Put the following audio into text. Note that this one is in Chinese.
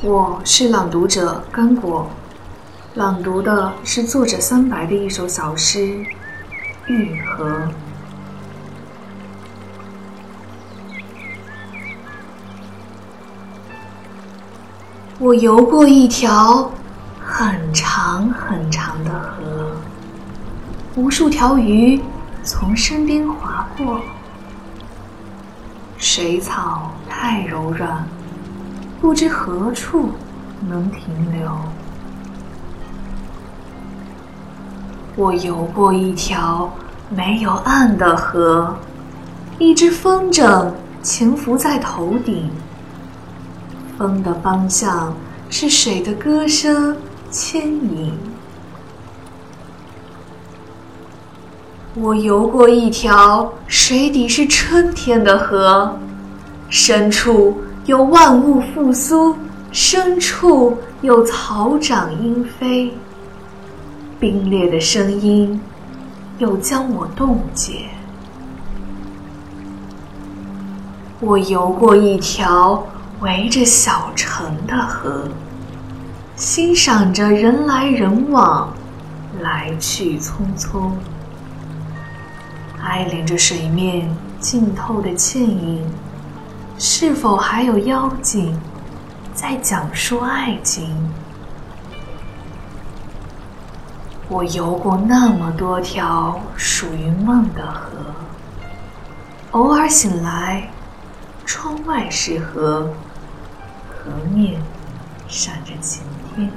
我是朗读者甘果，朗读的是作者三白的一首小诗《玉河》。我游过一条很长很长的河，无数条鱼从身边划过，水草太柔软。不知何处能停留。我游过一条没有岸的河，一只风筝潜伏在头顶，风的方向是水的歌声牵引。我游过一条水底是春天的河，深处。有万物复苏，深处有草长莺飞。冰裂的声音又将我冻结。我游过一条围着小城的河，欣赏着人来人往，来去匆匆，爱怜着水面浸透的倩影。是否还有妖精在讲述爱情？我游过那么多条属于梦的河，偶尔醒来，窗外是河，河面闪着晴天。